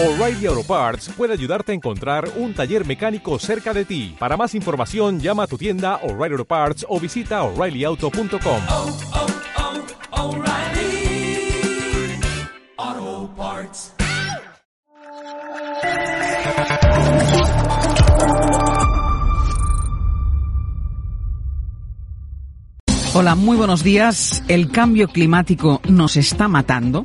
O'Reilly Auto Parts puede ayudarte a encontrar un taller mecánico cerca de ti. Para más información, llama a tu tienda O'Reilly Auto Parts o visita oreillyauto.com. oh, oh, Parts. Hola, muy buenos días. El cambio climático nos está matando.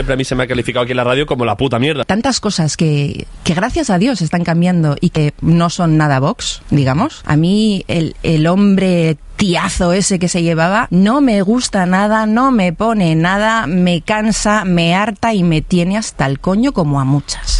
siempre a mí se me ha calificado aquí en la radio como la puta mierda. tantas cosas que, que gracias a Dios están cambiando y que no son nada Vox, digamos. A mí el, el hombre tiazo ese que se llevaba no me gusta nada, no me pone nada, me cansa, me harta y me tiene hasta el coño como a muchas.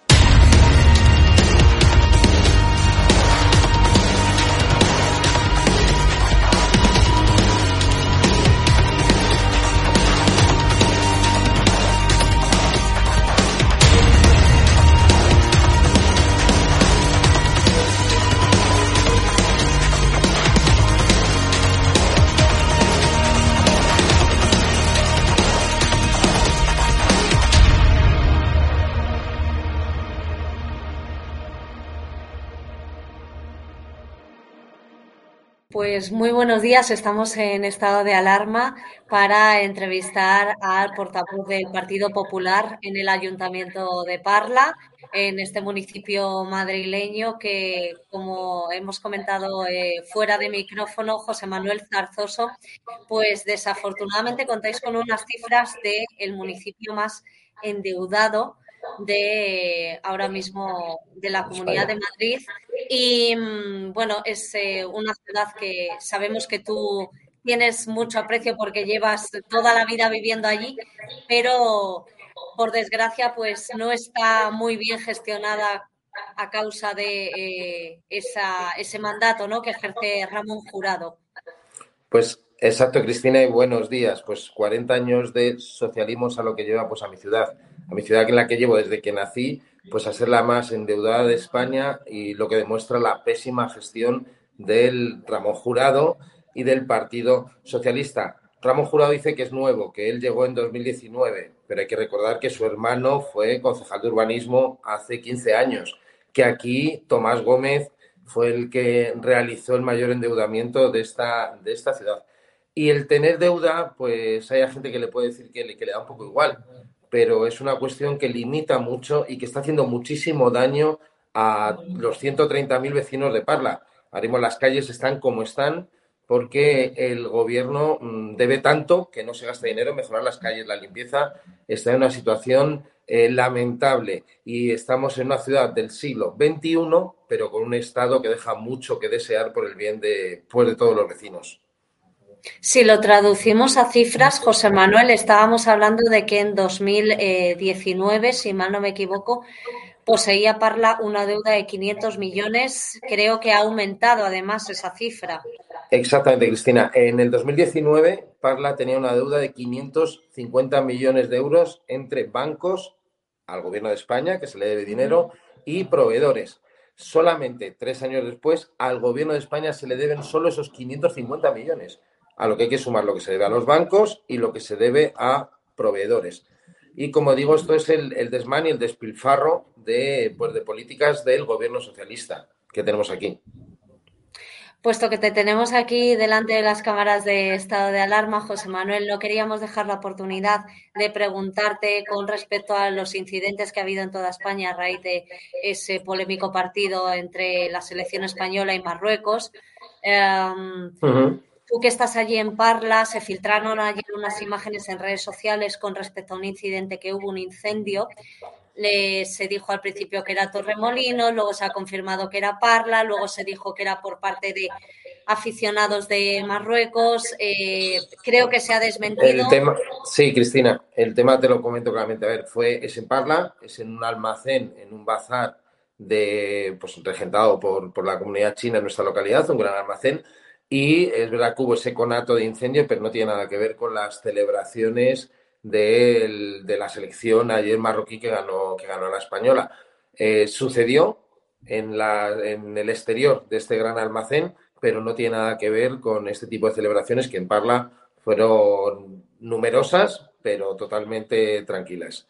Pues muy buenos días. Estamos en estado de alarma para entrevistar al portavoz del Partido Popular en el Ayuntamiento de Parla, en este municipio madrileño que, como hemos comentado eh, fuera de micrófono, José Manuel Zarzoso, pues desafortunadamente contáis con unas cifras del municipio más endeudado de ahora mismo de la Comunidad de Madrid y mm, bueno, es eh, una ciudad que sabemos que tú tienes mucho aprecio porque llevas toda la vida viviendo allí, pero por desgracia pues no está muy bien gestionada a causa de eh, esa, ese mandato ¿no? que ejerce Ramón Jurado. Pues exacto, Cristina, y buenos días. Pues 40 años de socialismo es a lo que lleva pues a mi ciudad, a mi ciudad en la que llevo desde que nací, pues a ser la más endeudada de España y lo que demuestra la pésima gestión del Ramón Jurado y del Partido Socialista. Ramón Jurado dice que es nuevo, que él llegó en 2019, pero hay que recordar que su hermano fue concejal de urbanismo hace 15 años, que aquí Tomás Gómez fue el que realizó el mayor endeudamiento de esta, de esta ciudad. Y el tener deuda, pues hay gente que le puede decir que le, que le da un poco igual, pero es una cuestión que limita mucho y que está haciendo muchísimo daño a los 130.000 vecinos de Parla. Mismo las calles están como están porque el gobierno mm, debe tanto que no se gasta dinero en mejorar las calles, la limpieza está en una situación eh, lamentable y estamos en una ciudad del siglo XXI, pero con un Estado que deja mucho que desear por el bien de, pues, de todos los vecinos. Si lo traducimos a cifras, José Manuel, estábamos hablando de que en 2019, si mal no me equivoco, poseía Parla una deuda de 500 millones. Creo que ha aumentado además esa cifra. Exactamente, Cristina. En el 2019, Parla tenía una deuda de 550 millones de euros entre bancos, al gobierno de España, que se le debe dinero, y proveedores. Solamente tres años después, al gobierno de España se le deben solo esos 550 millones, a lo que hay que sumar lo que se debe a los bancos y lo que se debe a proveedores. Y como digo, esto es el, el desmán y el despilfarro de, pues, de políticas del gobierno socialista que tenemos aquí. Puesto que te tenemos aquí delante de las cámaras de estado de alarma, José Manuel, no queríamos dejar la oportunidad de preguntarte con respecto a los incidentes que ha habido en toda España a raíz de ese polémico partido entre la selección española y Marruecos. Um, uh -huh. Tú que estás allí en Parla, se filtraron ayer unas imágenes en redes sociales con respecto a un incidente que hubo, un incendio. Le, se dijo al principio que era Torremolinos, luego se ha confirmado que era Parla, luego se dijo que era por parte de aficionados de Marruecos. Eh, creo que se ha desmentido. Sí, Cristina, el tema te lo comento claramente. A ver, fue, es en Parla, es en un almacén, en un bazar de, pues, regentado por, por la comunidad china en nuestra localidad, un gran almacén y es verdad que hubo ese conato de incendio, pero no tiene nada que ver con las celebraciones de, la selección ayer marroquí que ganó, que ganó la española. Eh, sucedió en, la, en el exterior de este gran almacén, pero no tiene nada que ver con este tipo de celebraciones que en Parla fueron numerosas, pero totalmente tranquilas.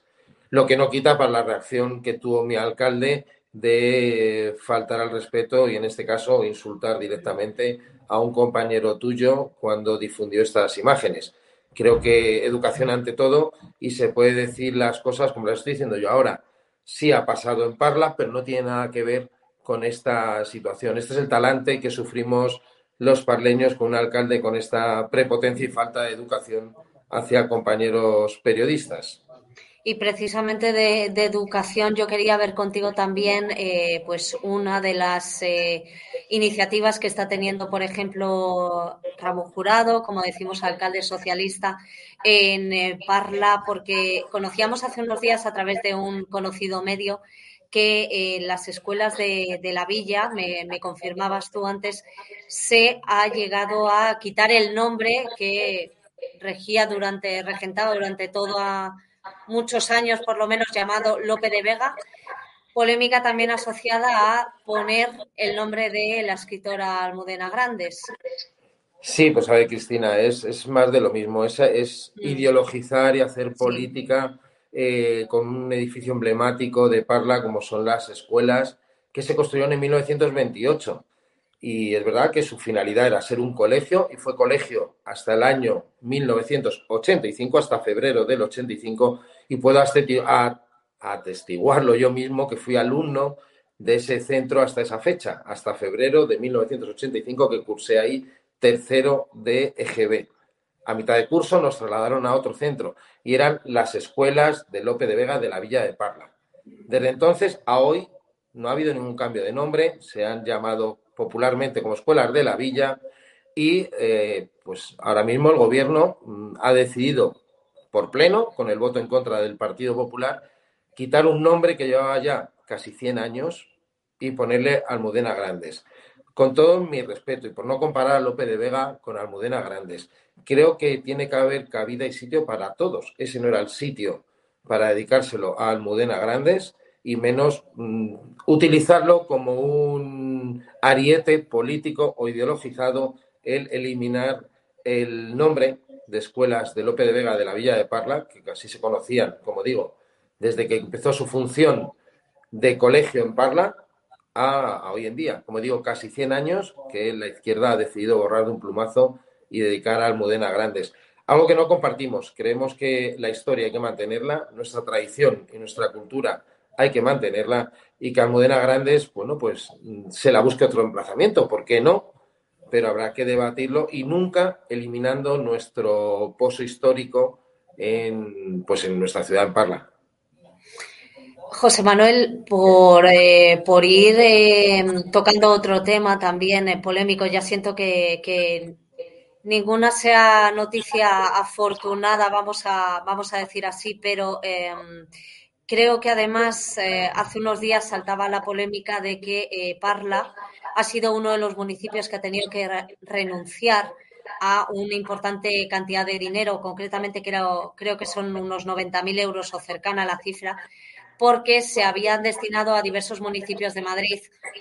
Lo que no quita para la reacción que tuvo mi alcalde de faltar al respeto y en este caso insultar directamente a un compañero tuyo cuando difundió estas imágenes. Creo que educación ante todo y se puede decir las cosas como las estoy diciendo yo ahora. Sí ha pasado en Parla, pero no tiene nada que ver con esta situación. Este es el talante que sufrimos los parleños con un alcalde con esta prepotencia y falta de educación hacia compañeros periodistas. Y precisamente de, educación yo quería ver contigo también eh, pues una de las eh, iniciativas que está teniendo, por ejemplo, Ramón Jurado, como decimos, alcalde socialista en eh, Parla, porque conocíamos hace unos días a través de un conocido medio que en las escuelas de, de la villa, me, me, confirmabas tú antes, se ha llegado a quitar el nombre que regía durante, regentaba durante toda muchos años, por lo menos llamado Lope de Vega. Polémica también asociada a poner el nombre de la escritora Almudena Grandes. Sí, pues a ver, Cristina, es, es más de lo mismo. Es, es mm. ideologizar y hacer política eh, con un edificio emblemático de Parla, como son las escuelas, que se construyeron en 1928 y es verdad que su finalidad era ser un colegio y fue colegio hasta el año 1985, hasta febrero del 85, y puedo atestiguarlo yo mismo que fui alumno de ese centro hasta esa fecha, hasta febrero de 1985 que cursé ahí tercero de EGB. A mitad de curso nos trasladaron a otro centro y eran las escuelas de Lope de Vega de la Villa de Parla. Desde entonces a hoy no ha habido ningún cambio de nombre, se han llamado popularmente como escuelas de la villa y eh, pues ahora mismo el gobierno mm, ha decidido por pleno, con el voto en contra del Partido Popular, quitar un nombre que llevaba ya casi 100 años y ponerle Almudena Grandes. Con todo mi respeto y por no comparar a Lope de Vega con Almudena Grandes, creo que tiene que haber cabida y sitio para todos. Ese no era el sitio para dedicárselo a Almudena Grandes y menos mm, utilizarlo como un ariete político o ideologizado el eliminar el nombre de escuelas de Lope de Vega de la Villa de Parla, que casi se conocían, como digo, desde que empezó su función de colegio en Parla a, hoy en día. Como digo, casi 100 años que la izquierda ha decidido borrar de un plumazo y dedicar a Almudena Grandes. Algo que no compartimos. Creemos que la historia hay que mantenerla, nuestra tradición y nuestra cultura hay que mantenerla y que Almudena Grandes, bueno, pues se la busque otro emplazamiento, ¿por qué no? pero habrá que debatirlo y nunca eliminando nuestro pozo histórico en, pues en nuestra ciudad en Parla. José Manuel, por, eh, por ir eh, tocando otro tema también eh, polémico, ya siento que, que, ninguna sea noticia afortunada, vamos a, vamos a decir así, pero em, creo que además hace unos días saltaba la polémica de que Parla ha sido uno de los municipios que ha tenido que renunciar a una importante cantidad de dinero, concretamente creo, creo que son unos 90.000 euros o cercana a la cifra, porque se habían destinado a diversos municipios de Madrid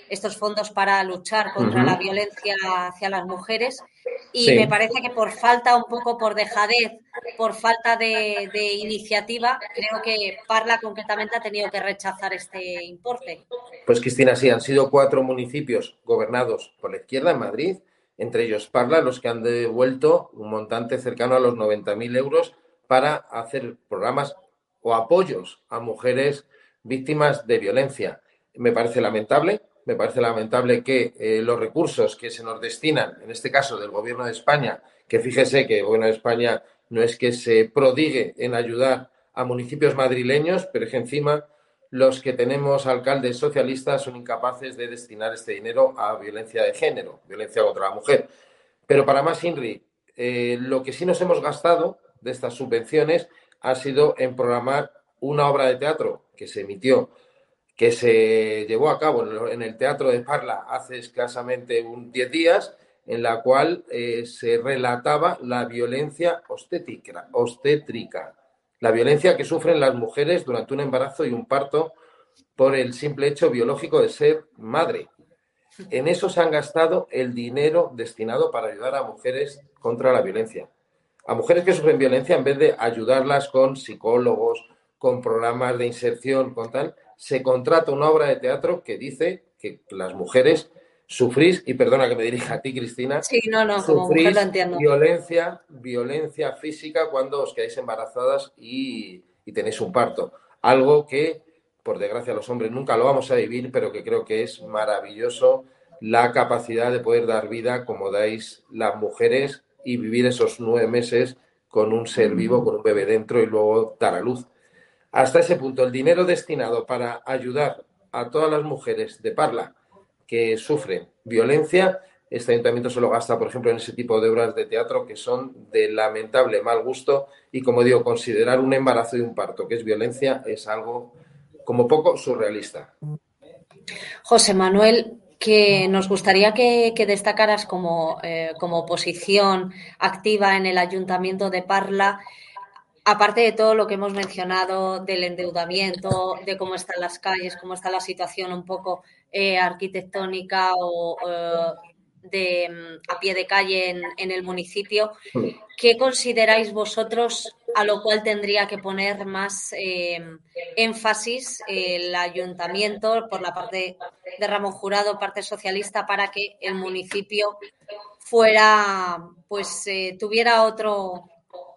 estos fondos para luchar contra la violencia hacia las mujeres. Y me parece que por falta, un poco por dejadez, por falta de, de, iniciativa, creo que Parla concretamente ha tenido que rechazar este importe. Pues Cristina, sí, han sido cuatro municipios gobernados por la izquierda en Madrid, entre ellos Parla, los que han devuelto un montante cercano a los 90.000 euros para hacer programas o apoyos a mujeres víctimas de violencia. Me parece lamentable, me parece lamentable que eh, los recursos que se nos destinan, en este caso del Gobierno de España, que fíjese que el Gobierno de España no es que se prodigue en ayudar a municipios madrileños, pero es que encima los que tenemos alcaldes socialistas son incapaces de destinar este dinero a violencia de género, violencia contra la mujer. Pero para más, Inri, eh, lo que sí nos hemos gastado de estas subvenciones ha sido en programar una obra de teatro que se emitió, que se llevó a cabo en el Teatro de Parla hace escasamente un 10 días, en la cual eh, se relataba la violencia obstétrica, obstétrica, la violencia que sufren las mujeres durante un embarazo y un parto por el simple hecho biológico de ser madre. En eso se han gastado el dinero destinado para ayudar a mujeres contra la violencia. A mujeres que sufren violencia, en vez de ayudarlas con psicólogos, con programas de inserción, con tal, se contrata una obra de teatro que dice que las mujeres sufrís, y perdona que me dirija a ti, Cristina, sí, no, no, sufrís violencia, violencia física cuando os quedáis embarazadas y, y tenéis un parto. Algo que, por desgracia, los hombres nunca lo vamos a vivir, pero que creo que es maravilloso la capacidad de poder dar vida como dais las mujeres y vivir esos nueve meses con un ser vivo, con un bebé dentro y luego dar a luz. Hasta ese punto, el dinero destinado para ayudar a todas las mujeres de Parla que sufren violencia, este ayuntamiento se lo gasta, por ejemplo, en ese tipo de obras de teatro que son de lamentable mal gusto y, como digo, considerar un embarazo y un parto que es violencia es algo como poco surrealista. José Manuel, que nos gustaría que, destacaras como, eh, como oposición activa en el ayuntamiento de Parla aparte de todo lo que hemos mencionado del endeudamiento, de cómo están las calles, cómo está la situación un poco eh, arquitectónica o eh, de mm, a pie de calle en, el municipio, ¿qué consideráis vosotros a lo cual tendría que poner más em, énfasis el ayuntamiento por la parte de Ramón Jurado, parte socialista, para que el municipio fuera, pues eh, tuviera otro,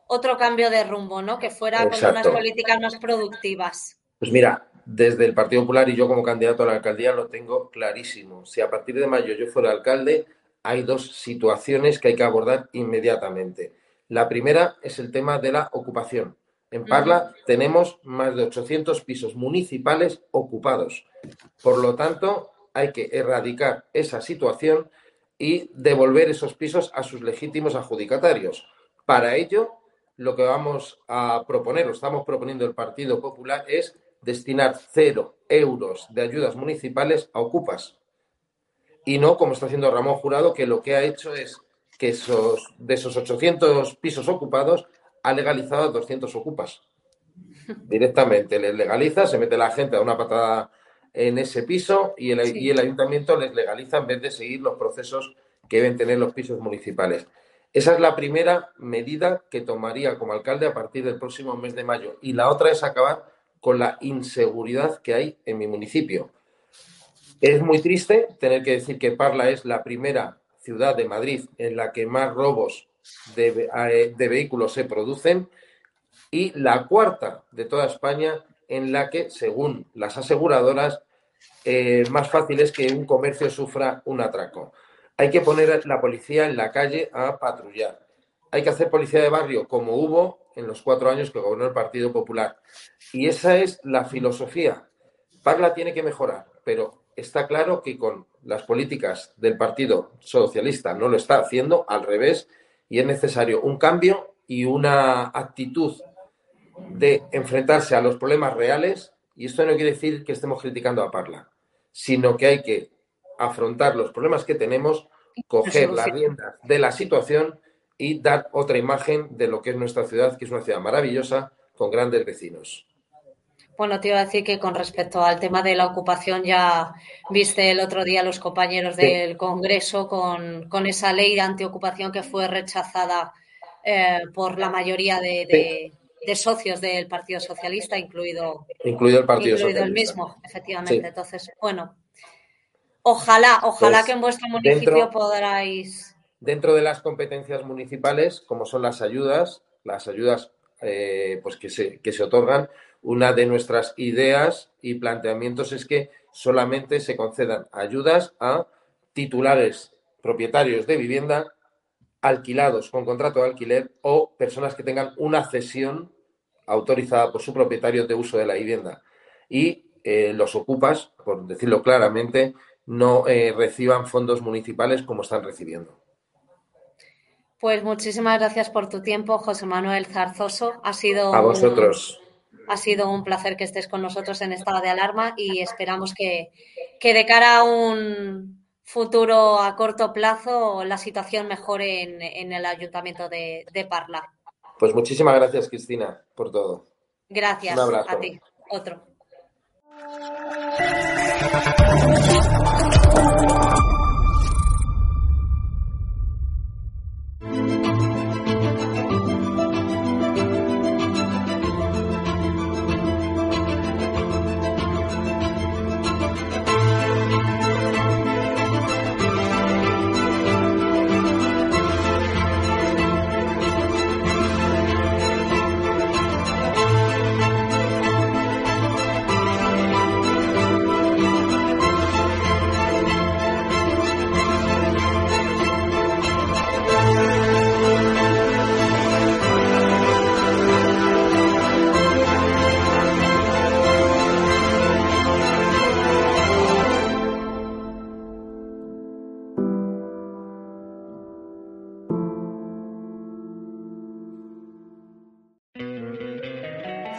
otro cambio de rumbo, ¿no? Que fuera con unas políticas más productivas. Pues mira, desde el Partido Popular y yo como candidato a la alcaldía lo tengo clarísimo. Si a partir de mayo yo fuera alcalde, hay dos situaciones que hay que abordar inmediatamente. La primera es el tema de la ocupación. En Parla tenemos más de 800 pisos municipales ocupados. Por lo tanto, hay que erradicar esa situación y devolver esos pisos a sus legítimos adjudicatarios. Para ello, lo que vamos a proponer, o estamos proponiendo el Partido Popular, es destinar cero euros de ayudas municipales a ocupas. Y no como está haciendo Ramón Jurado, que lo que ha hecho es que esos, de esos 800 pisos ocupados ha legalizado a 200 ocupas. Directamente les legaliza, se mete la gente a una patada en ese piso y el, y el ayuntamiento les legaliza en vez de seguir los procesos que deben tener los pisos municipales. Esa es la primera medida que tomaría como alcalde a partir del próximo mes de mayo. Y la otra es acabar con la inseguridad que hay en mi municipio. Es muy triste tener que decir que Parla es la primera ciudad de Madrid en la que más robos de, eh, vehículos se producen y la cuarta de toda España en la que, según las aseguradoras, eh, más fácil es que un comercio sufra un atraco. Hay que poner la policía en la calle a patrullar. Hay que hacer policía de barrio como hubo en los cuatro años que gobernó el Partido Popular. Y esa es la filosofía. Parla tiene que mejorar, pero está claro que con las políticas del Partido Socialista no lo está haciendo, al revés, y es necesario un cambio y una actitud de enfrentarse a los problemas reales, y esto no quiere decir que estemos criticando a Parla, sino que hay que afrontar los problemas que tenemos, coger las riendas de la situación y dar otra imagen de lo que es nuestra ciudad, que es una ciudad maravillosa, con grandes vecinos. Bueno, te iba a decir que con respecto al tema de la ocupación, ya viste el otro día los compañeros del Congreso con, con, esa ley de antiocupación que fue rechazada eh, por la mayoría de, de, socios del Partido Socialista, incluido, incluido el Partido incluido el mismo, efectivamente. Entonces, bueno, ojalá, ojalá pues que en vuestro municipio dentro, podráis. Dentro de las competencias municipales, como son las ayudas, las ayudas eh, pues que se, que se otorgan, una de nuestras ideas y planteamientos es que solamente se concedan ayudas a titulares propietarios de vivienda alquilados con contrato de alquiler o personas que tengan una cesión autorizada por su propietario de uso de la vivienda. Y eh, los ocupas, por decirlo claramente, no eh, reciban fondos municipales como están recibiendo. Pues muchísimas gracias por tu tiempo, José Manuel Zarzoso. Ha sido a vosotros. Ha sido un placer que estés con nosotros en estado de alarma y esperamos que, que de cara a un futuro a corto plazo la situación mejore en, en el ayuntamiento de, de, Parla. Pues muchísimas gracias, Cristina, por todo. Gracias un abrazo. a ti. Otro.